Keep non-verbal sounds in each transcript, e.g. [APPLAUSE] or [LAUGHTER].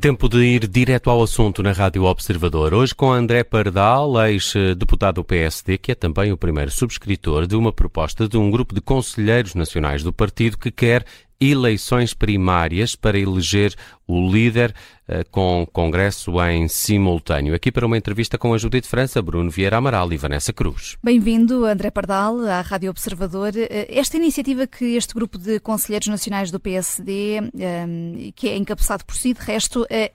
Tempo de ir direto ao assunto na Rádio Observador. Hoje com André Pardal, ex-deputado do PSD, que é também o primeiro subscritor de uma proposta de um grupo de conselheiros nacionais do partido que quer eleições primárias para eleger o líder uh, com congresso em simultâneo. Aqui para uma entrevista com a Judite França, Bruno Vieira Amaral e Vanessa Cruz. Bem-vindo, André Pardal, à Rádio Observador. Eh, esta iniciativa que este grupo de conselheiros nacionais do PSD, ehm, que é encabeçado por si, de resto, é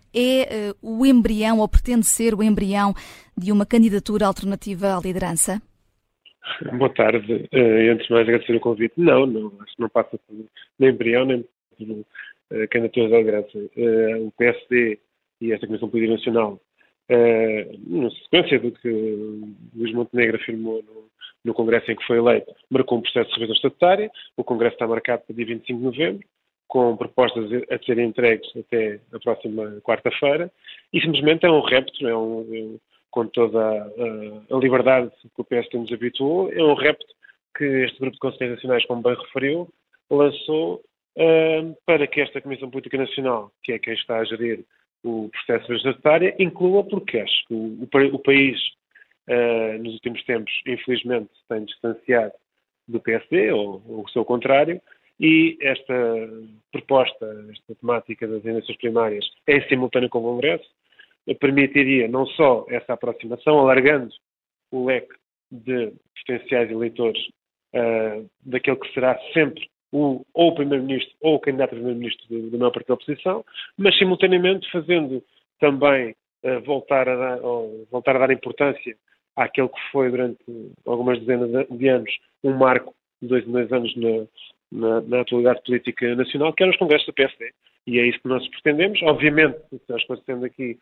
o embrião, ou pretende ser o embrião de uma candidatura alternativa à liderança? [LAUGHS] Boa tarde. Uh, antes de mais agradecer o convite. Não, não, acho que não passa por nem embrião, nem por uh, candidaturas à liderança. Uh, o PSD e esta Comissão Política Nacional, uh, na sequência do que Luís Montenegro afirmou no, no, Congresso em que foi eleito, marcou um processo de revisão estatutária. O Congresso está marcado para dia 25 de novembro, com propostas a serem entregues até a próxima quarta-feira, e simplesmente é um repto, é um, com toda a, a liberdade que o PS nos habituou, é um repto que este grupo de Conselheiros Nacionais, como bem referiu, lançou uh, para que esta Comissão Política Nacional, que é quem está a gerir o processo legislatário, inclua, porque acho que o, o, o país, uh, nos últimos tempos, infelizmente, tem distanciado do PSD, ou, ou o seu contrário, e esta proposta, esta temática das eleições primárias é em simultâneo com o Congresso, permitiria não só essa aproximação, alargando o leque de potenciais eleitores uh, daquele que será sempre o, ou o Primeiro-Ministro ou o candidato a Primeiro-Ministro do maior partido da oposição, mas simultaneamente fazendo também uh, voltar, a dar, voltar a dar importância àquele que foi durante algumas dezenas de anos um marco de dois em dois anos na, na, na atualidade política nacional, que eram os congressos do PSD. E é isso que nós pretendemos. Obviamente, nós conhecemos aqui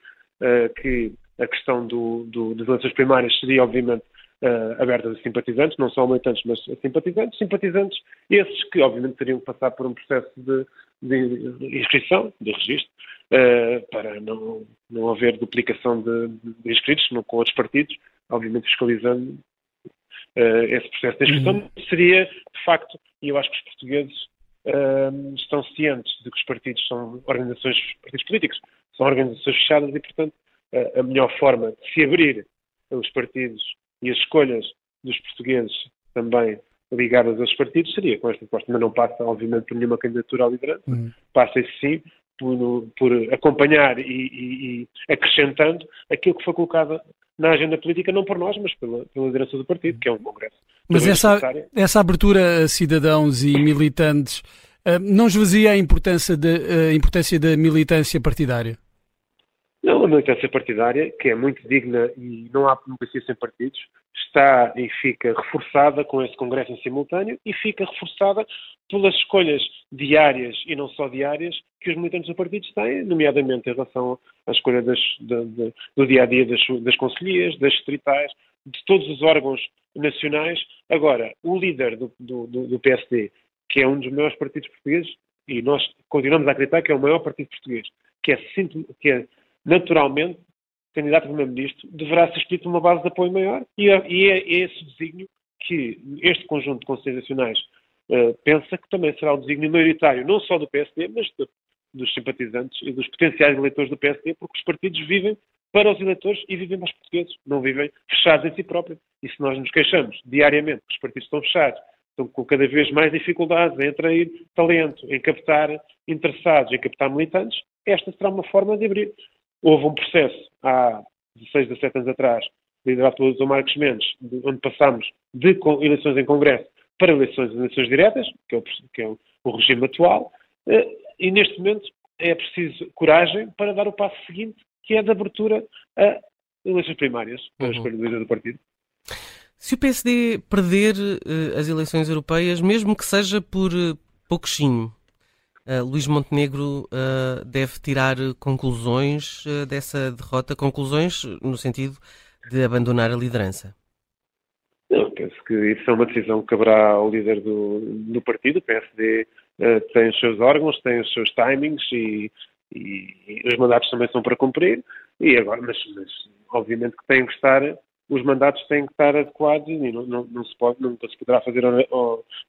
que a questão do, do, das eleições primárias seria, obviamente, uh, aberta a simpatizantes, não só a militantes, mas a simpatizantes. Simpatizantes esses que, obviamente, teriam que passar por um processo de, de inscrição, de registro, uh, para não, não haver duplicação de, de inscritos com outros partidos, obviamente fiscalizando Uh, esse processo de inscrição uhum. seria, de facto, e eu acho que os portugueses estão cientes de que os partidos são organizações, partidos políticos, são organizações fechadas e, portanto, uh, a melhor forma de se abrir os partidos e as escolhas dos portugueses também ligadas aos partidos seria com esta proposta, mas não passa, obviamente, por nenhuma candidatura à liderança, uhum. passa, sim, por, por acompanhar e, e, e, acrescentando aquilo que foi colocado na agenda política, não por nós, mas pela, pela liderança do partido, que é um congresso. Mas essa, essa abertura a cidadãos e militantes uh, não esvazia a importância, de, uh, a importância da militância partidária? Não, a militância partidária, que é muito digna e não há democracia sem partidos, está e fica reforçada com esse congresso em simultâneo e fica reforçada pelas escolhas diárias e não só diárias que os militantes do partido têm, nomeadamente em relação à escolha das, de, de, do dia a dia das, das das distritais, de todos os órgãos nacionais. Agora, o líder do, do, do, PSD, que é um dos maiores partidos portugueses, e nós continuamos a acreditar que é o maior partido português, que é, que é naturalmente candidato a primeiro-ministro, deverá ser escolhido uma base de apoio maior, e é, e é esse desígnio que este conjunto de conselhos nacionais uh, pensa que também será o desígnio maioritário, não só do PSD, mas de, dos simpatizantes e dos potenciais eleitores do PSD, porque os partidos vivem para os eleitores e vivem para os portugueses, não vivem fechados em si próprios. E se nós nos queixamos diariamente que os partidos estão fechados, estão com cada vez mais dificuldades em atrair talento, em captar interessados, em captar militantes, esta será uma forma de abrir. Houve um processo há 16, 17 anos atrás, liderado pelo Dr. Marcos Mendes, onde passámos de eleições em Congresso para eleições, eleições diretas, que é, o, que é o regime atual, eh, e neste momento é preciso coragem para dar o passo seguinte, que é de abertura a eleições primárias para uhum. a escolha do líder do partido. Se o PSD perder uh, as eleições europeias, mesmo que seja por uh, pouquinho, uh, Luís Montenegro uh, deve tirar conclusões dessa derrota, conclusões no sentido de abandonar a liderança? Não, penso que isso é uma decisão que caberá ao líder do, do partido. O PSD tem os seus órgãos, tem os seus timings e, e, e os mandatos também são para cumprir. E agora, mas, mas obviamente que têm que estar os mandatos têm que estar adequados e não, não, não se pode, nunca se poderá fazer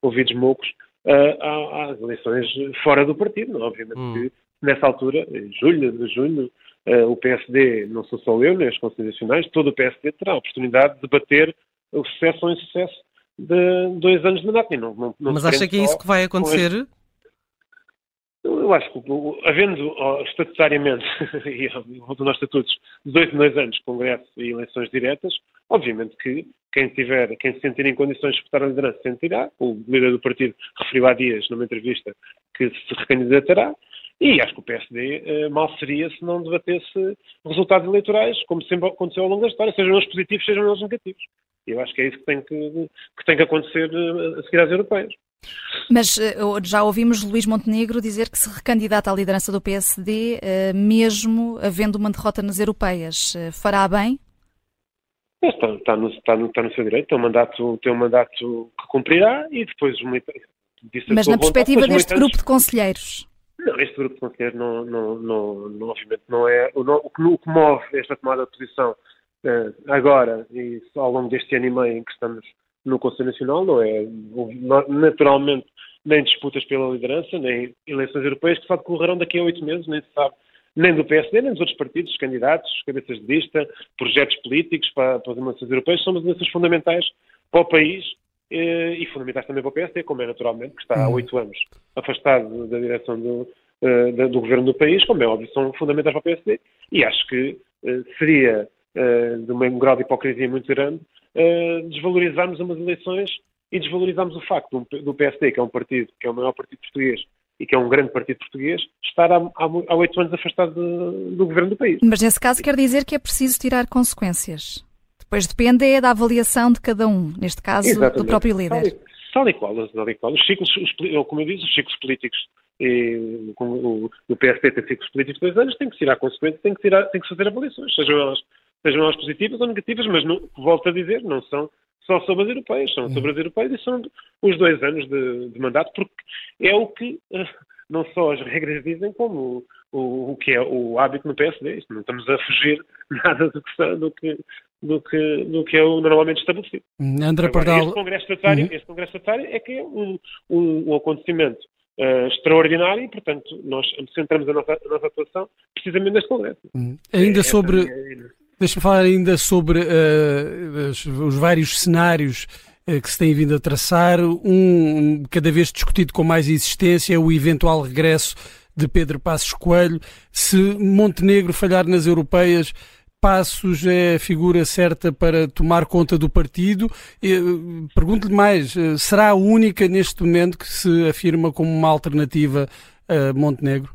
ouvidos moucos uh, às eleições fora do partido. Obviamente hum. que nessa altura, em julho, de junho, uh, o PSD, não sou só eu, nem os Conselhos Nacionais, todo o PSD terá a oportunidade de debater o sucesso ou insucesso de dois anos de mandato. Não, não, não Mas acha que é isso que vai acontecer? Eu acho que, havendo estatutariamente, [LAUGHS] e voltando aos estatutos, de dois em dois anos, Congresso e eleições diretas, obviamente que quem tiver, quem se sentir em condições de disputar a liderança sentirá. O líder do partido referiu há dias, numa entrevista, que se recandidatará. E acho que o PSD eh, mal seria se não debatesse resultados eleitorais, como sempre aconteceu ao longo da história, sejam eles positivos, sejam eles negativos. Eu acho que é isso que tem que, que, tem que acontecer eh, a seguir às europeias. Mas eh, já ouvimos Luís Montenegro dizer que se recandidata à liderança do PSD, eh, mesmo havendo uma derrota nas europeias. Fará bem? Está, está, no, está, no, está no seu direito, tem um mandato, tem um mandato que cumprirá e depois militares. Mas na perspectiva deste grupo de conselheiros? Não, este grupo de conselheiros não, não, não, não, obviamente não é. O, o, que, o que move esta tomada de posição agora e ao longo deste ano e meio em que estamos no Conselho Nacional, não é naturalmente nem disputas pela liderança, nem eleições europeias que só decorrerão daqui a oito meses, nem se sabe, nem do PSD, nem dos outros partidos, candidatos, cabeças de lista, projetos políticos para, para as eleições europeias, são eleições fundamentais para o país eh, e fundamentais também para o PSD, como é naturalmente, que está há uhum. oito anos afastado da direção do, eh, do governo do país, como é óbvio, são fundamentais para o PSD e acho que eh, seria eh, de um grau de hipocrisia muito grande, uh, desvalorizarmos umas eleições e desvalorizarmos o facto do, PSD, que é um partido, que é o maior partido português e que é um grande partido português, estar há oito anos afastado de, do governo do país. Mas nesse caso quer dizer que é preciso tirar consequências. Depois depende é da avaliação de cada um, neste caso Exatamente. do próprio líder. Tal e qual, tal e qual. Os ciclos, os, como eu disse, os ciclos políticos e, o, o PSD tem ciclos políticos de dois anos, tem que tirar consequências, tem que, tirar, tem que fazer avaliações, sejam elas sejam elas positivas ou negativas, mas não, volto a dizer, não são só sobre as europeias, são sobre as europeias e são os dois anos de, de mandato, porque é o que eh, não só as regras dizem, como o, o, o que é o hábito no PSD. Não estamos a fugir [LAUGHS] nada do que, do que, do que, do que é o normalmente estabelecido. André Pardal... este, congresso estatário, uhum. este Congresso Estatário é que é um, um, um acontecimento uh, extraordinário e, portanto, nós centramos a nossa, a nossa atuação precisamente neste Congresso. Uhum. Ainda é, sobre... É Deixa-me falar ainda sobre uh, os, os, vários cenários uh, que se têm vindo a traçar. Um, cada vez discutido com mais insistência, o eventual regresso de Pedro Passos Coelho. Se Montenegro falhar nas europeias, Passos é a figura certa para tomar conta do partido. Uh, Pergunto-lhe mais, será a única neste momento que se afirma como uma alternativa a Montenegro?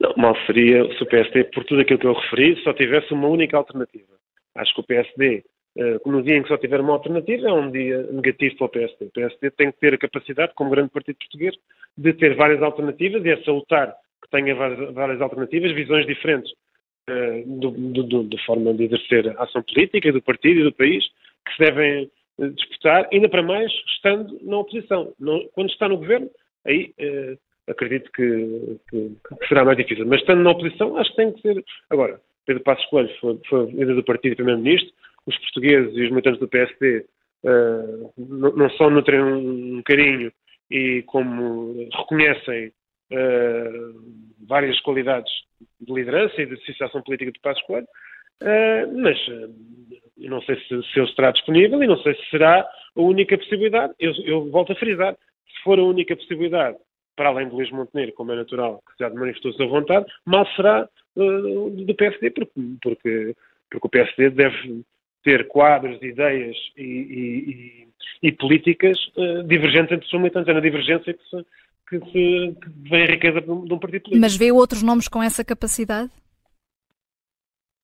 Não, mal seria se o PSD, por tudo aquilo que eu referi, só tivesse uma única alternativa. Acho que o PSD, uh, no dia em que só tiver uma alternativa, é um dia negativo para o PSD. O PSD tem que ter a capacidade, como grande partido português, de ter várias alternativas e é salutar que tenha várias, alternativas, visões diferentes do, da forma de exercer a ação política do partido e do país, que se devem uh, disputar, ainda para mais estando na oposição. Quando está no governo, aí acredito que, que, que, será mais difícil. Mas estando na oposição, acho que tem que ser. Agora, Pedro Passos Coelho foi, foi líder do partido e primeiro-ministro, os portugueses e os militantes do PSD uh, não, não só nutrem um, carinho e como reconhecem uh, várias qualidades de liderança e de associação política de Passos Coelho, uh, mas não sei se, se ele estará disponível e não sei se será a única possibilidade. Eu, eu volto a frisar, se for a única possibilidade para além de Luís Montenegro, como é natural, que já manifestou a vontade, mal será uh, do PSD, porque, porque, porque o PSD deve ter quadros, ideias e, e, e, e políticas uh, divergentes entre os militantes. É na divergência que, se, que, se, que vem a riqueza de um, de um partido político. Mas vê outros nomes com essa capacidade?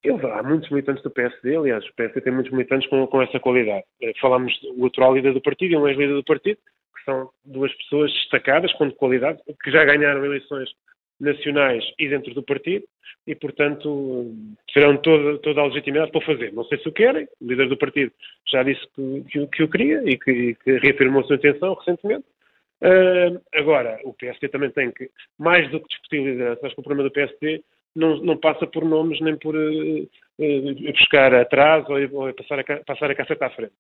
Eu, há muitos militantes do PSD, aliás, o PSD tem muitos militantes com, com essa qualidade. Eh, falamos do atual líder do partido e um ex-líder do partido, são duas pessoas destacadas, com qualidade, que já ganharam eleições nacionais e dentro do partido e, portanto, terão toda, toda a legitimidade para o fazer. Não sei se o querem, o líder do partido já disse que, que, que o queria e que, que, reafirmou a sua intenção recentemente. Uh, agora, o PSD também tem que, mais do que discutir liderança, acho que o problema do PSD não, não passa por nomes nem por uh, uh, buscar atrás ou, ou passar, a, passar a caceta à frente.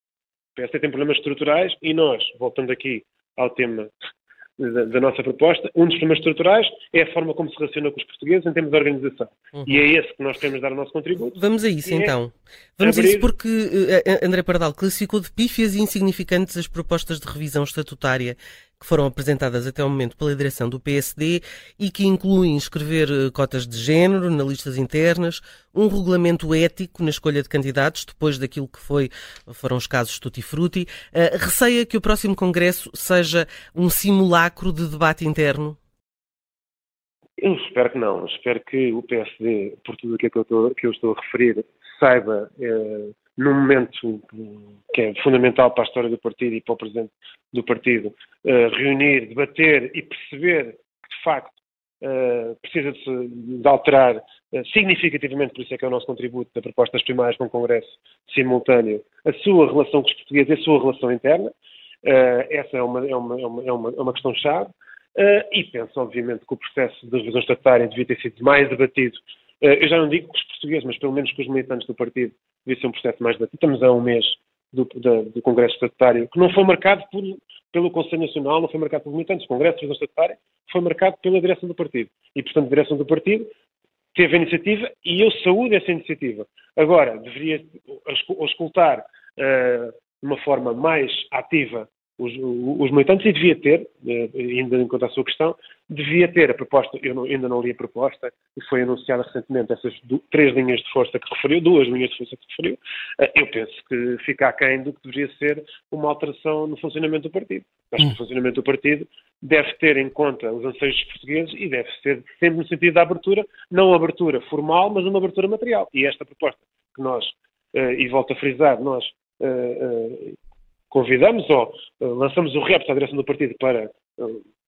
O PSD tem problemas estruturais e nós, voltando aqui ao tema da, da, nossa proposta. Um dos problemas estruturais é a forma como se relaciona com os portugueses em termos de organização. Uhum. E é esse que nós queremos dar o nosso contributo. Vamos a isso, e é então. É Vamos abrir... a isso porque uh, André Pardal classificou de pífias e insignificantes as propostas de revisão estatutária que foram apresentadas até o momento pela direção do PSD e que incluem escrever eh, cotas de género na listas internas, um regulamento ético na escolha de candidatos, depois daquilo que foi, foram os casos Tutti Frutti. Uh, receia que o próximo Congresso seja um simulacro de debate interno? Eu espero que não. Espero que o PSD, por tudo aquilo que eu estou, que eu estou a referir, saiba eh, num momento que é fundamental para a história do partido e para o presidente do partido, uh, reunir, debater e perceber que, de facto, uh, precisa de, de alterar uh, significativamente, por isso é que é o nosso contributo da proposta das primárias com o Congresso simultâneo, a sua relação com os portugueses e a sua relação interna. essa é uma, é uma, é uma, é uma, é questão-chave. e penso, obviamente, que o processo de revisão estatutária devia ter sido mais debatido eu já não digo com os portugueses, mas pelo menos com os militantes do partido, devia ser um processo mais debatido. Estamos a um mês do, do, do Congresso Estatutário, que não foi marcado por, pelo Conselho Nacional, não foi marcado pelos militantes. O Congresso de Estatutário foi marcado pela direção do partido. E, portanto, a direção do partido teve a iniciativa e eu saúdo essa iniciativa. Agora, deveria escutar uh, de uma forma mais ativa os, os militantes e devia ter, eh, ainda conta a sua questão, devia ter a proposta, eu não, ainda não li a proposta, e foi anunciada recentemente essas do, três linhas de força que referiu, duas linhas de força que referiu, eh, eu penso que fica aquém do que deveria ser uma alteração no funcionamento do partido. Acho que o funcionamento do partido deve ter em conta os anseios dos portugueses e deve ser sempre no sentido da abertura, não abertura formal, mas uma abertura material. E esta proposta que nós, eh, e volto a frisar, nós convidamos ou lançamos o repto à direção do partido para,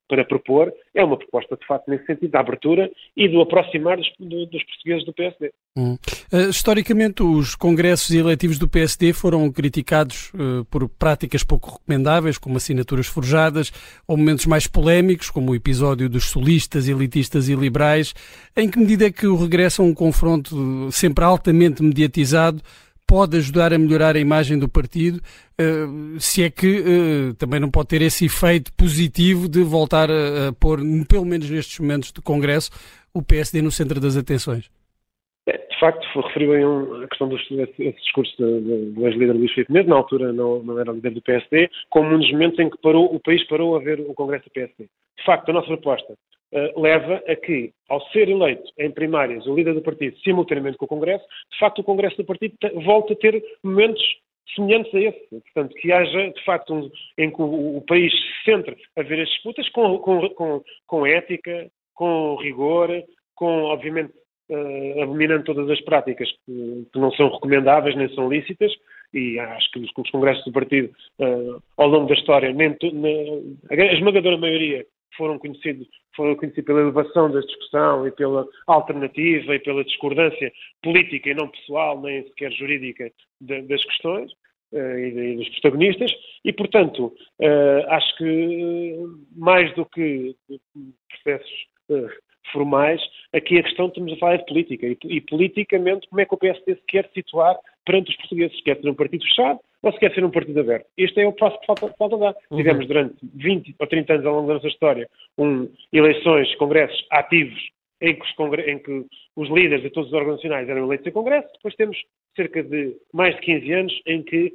para propor, é uma proposta de facto nesse sentido, da abertura e do aproximar dos, do, dos portugueses do PSD. Hum. Uh, historicamente, os congressos eletivos do PSD foram criticados por práticas pouco recomendáveis, como assinaturas forjadas, ou momentos mais polémicos, como o episódio dos solistas, elitistas e liberais. Em que medida é que o regresso a um confronto sempre altamente mediatizado pode ajudar a melhorar a imagem do partido, eh, se é que eh, também não pode ter esse efeito positivo de voltar a, pôr, pelo menos nestes momentos do Congresso, o PSD no centro das atenções. É, de facto, referiu aí a questão dos, desse discurso do ex-líder Luís Filipe Neto, na altura não, não, era líder do PSD, como um dos momentos em que parou, o país parou a ver o Congresso do PSD. De facto, a nossa proposta uh, leva a que, ao ser eleito em primárias o líder do partido simultaneamente com o Congresso, de facto o Congresso do partido volta a ter momentos semelhantes a esse. Portanto, que haja, de facto, um, em que o, o, país se centre a ver as disputas com, com, com, com ética, com rigor, com, obviamente, uh, abominando todas as práticas que, que, não são recomendáveis nem são lícitas, e acho que os, os congressos do partido, uh, ao longo da história, nem na, a esmagadora maioria foram conhecidos, foram conhecidos pela elevação da discussão e pela alternativa e pela discordância política e não pessoal, nem sequer jurídica de, das questões uh, e, dos protagonistas, e, portanto, uh, acho que mais do que processos formais, aqui a questão estamos a falar de política. E, politicamente, como é que o PSD se quer situar perante os portugueses? Se quer ser um partido fechado ou se quer ser um partido aberto? Este é o passo que falta, falta dar. Uhum. Tivemos durante 20 ou 30 anos ao longo da nossa história um, eleições, congressos ativos em que, os em que, os líderes de todos os órgãos nacionais eram eleitos em congresso. Depois temos cerca de mais de 15 anos em que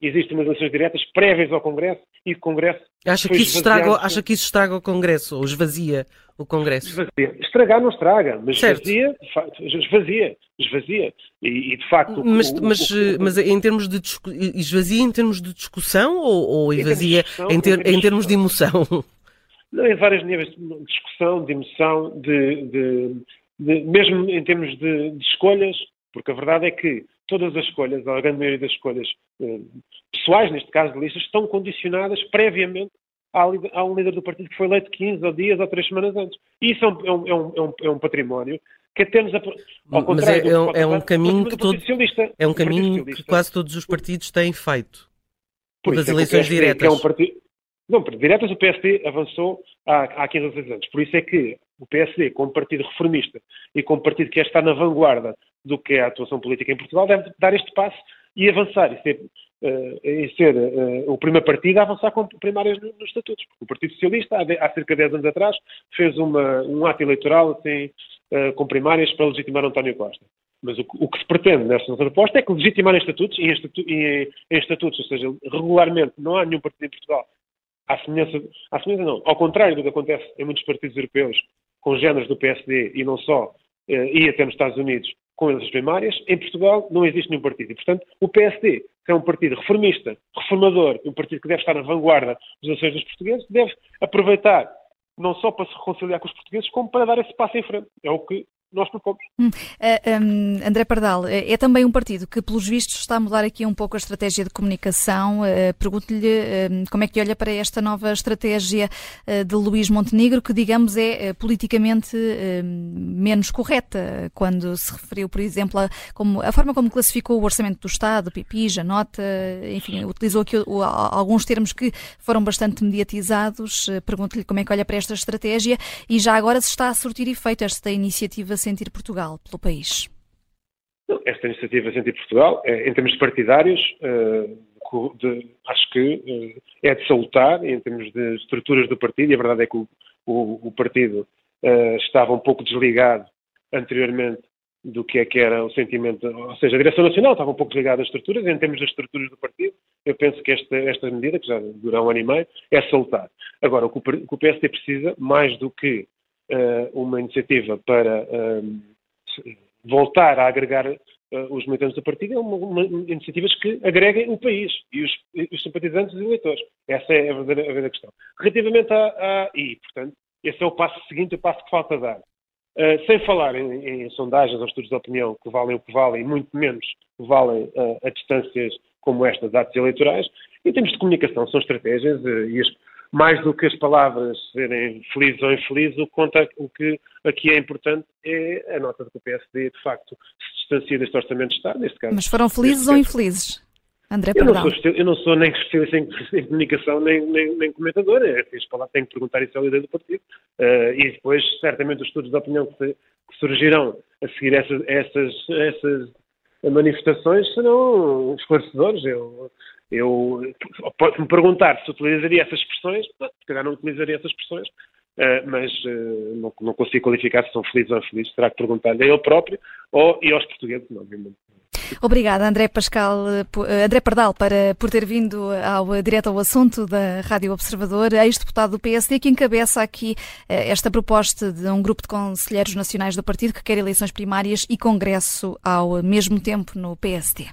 existem umas eleições diretas prévias ao Congresso e o Congresso. Acha que, isso estraga, acha que isso estraga o Congresso, ou esvazia o Congresso? Esvazia. Estragar não estraga, mas esvazia, esvazia, esvazia. E, e de facto. Mas, o, mas, o, mas em termos de esvazia em termos de discussão ou, ou esvazia em, ter, em termos de emoção? Não, em vários níveis de discussão, de emoção, de, de, de mesmo em termos de, de escolhas, porque a verdade é que todas as escolhas, ou a grande maioria das escolhas eh, pessoais, neste caso de listas, estão condicionadas previamente a um líder do partido que foi eleito 15 ou dias ou 3 semanas antes. Isso é um, é um, é um, é um património que temos a, ao Mas é, do, é, um, é um caminho que todo, é um caminho que quase todos os partidos têm feito. Por das eleições diretas. É um partido, não, diretas o PSD avançou há, há 15 ou 16 anos. Por isso é que o PSD, como partido reformista e como partido que estar na vanguarda do que é a atuação política em Portugal, deve dar este passo e avançar e ser, uh, em ser uh, o primeiro partido a avançar com primárias nos, nos estatutos. Porque o Partido Socialista, há, de, há, cerca de 10 anos atrás, fez uma, um ato eleitoral assim, uh, com primárias para legitimar António Costa. Mas o, o, que se pretende nesta proposta é que legitimar em estatutos, e em, estatu, em, em estatutos, ou seja, regularmente, não há nenhum partido em Portugal, à semelhança, à semelhança não, ao contrário do que acontece em muitos partidos europeus, com géneros do PSD e não só, e até nos Estados Unidos, com as primárias, em Portugal não existe nenhum partido. E, portanto, o PSD, que é um partido reformista, reformador, um partido que deve estar na vanguarda dos ações dos portugueses, deve aproveitar não só para se reconciliar com os portugueses, como para dar esse passo em frente. É o que nós propomos. Hum, uh, um, André Pardal, é, é também um partido que, pelos vistos, está a mudar aqui um pouco a estratégia de comunicação. Uh, Pergunto-lhe uh, como é que olha para esta nova estratégia de Luís Montenegro, que, digamos, é politicamente menos correta, quando se referiu, por exemplo, a, como, a forma como classificou o orçamento do Estado, PIPI, a nota, enfim, utilizou aqui alguns termos que foram bastante mediatizados. Pergunto-lhe como é que olha para esta estratégia e já agora se está a surtir efeito esta iniciativa Sentir Portugal pelo país? Esta iniciativa Sentir Portugal, é, em termos partidários, eh, de, acho que eh, é de salutar em termos de estruturas do partido, e a verdade é que o, o, o partido estava um pouco desligado anteriormente do que é que era o sentimento, ou seja, a direção nacional estava um pouco desligada das estruturas, em termos das estruturas do partido, eu penso que esta, esta medida, que já dura um ano e meio, é salutar. Agora, o que o, PSD precisa, mais do que uma iniciativa para uh, voltar a agregar uh, os militantes do partido, é uma, uma, iniciativas que agreguem o país e os, os simpatizantes e os eleitores. Essa é a verdadeira, questão. Relativamente à, E, portanto, esse é o passo seguinte, o passo que falta dar. Uh, sem falar em, em, sondagens ou estudos de opinião que valem o que valem, muito menos valem uh, a distâncias como esta de atos eleitorais, em termos de comunicação são estratégias uh, e as, mais do que as palavras serem felizes ou infelizes, o que, conta, o que aqui é importante é a nota de que o PSD, de facto, se distancia deste Orçamento de Estado, neste caso. Mas foram felizes ou infelizes? André eu não, sou, eu não sou nem especialista em, em, comunicação, nem, nem, nem comentador. É, tenho que perguntar isso ao líder do partido. Uh, e depois, certamente, os estudos de opinião que, se, que surgirão a seguir essas, essas, essas manifestações serão esclarecedores. Eu, eu pode-me perguntar se utilizaria essas expressões, se calhar não utilizaria essas expressões, uh, mas uh, não, não, consigo qualificar se são felizes ou infelizes. Terá que perguntar-lhe a ele próprio ou, e aos portugueses, obviamente. Obrigada, André Pascal, eh, André Pardal, para, por ter vindo ao, direto ao assunto da Rádio Observador, ex-deputado do PSD, que encabeça aqui esta proposta de um grupo de conselheiros nacionais do partido que quer eleições primárias e congresso ao mesmo tempo no PSD.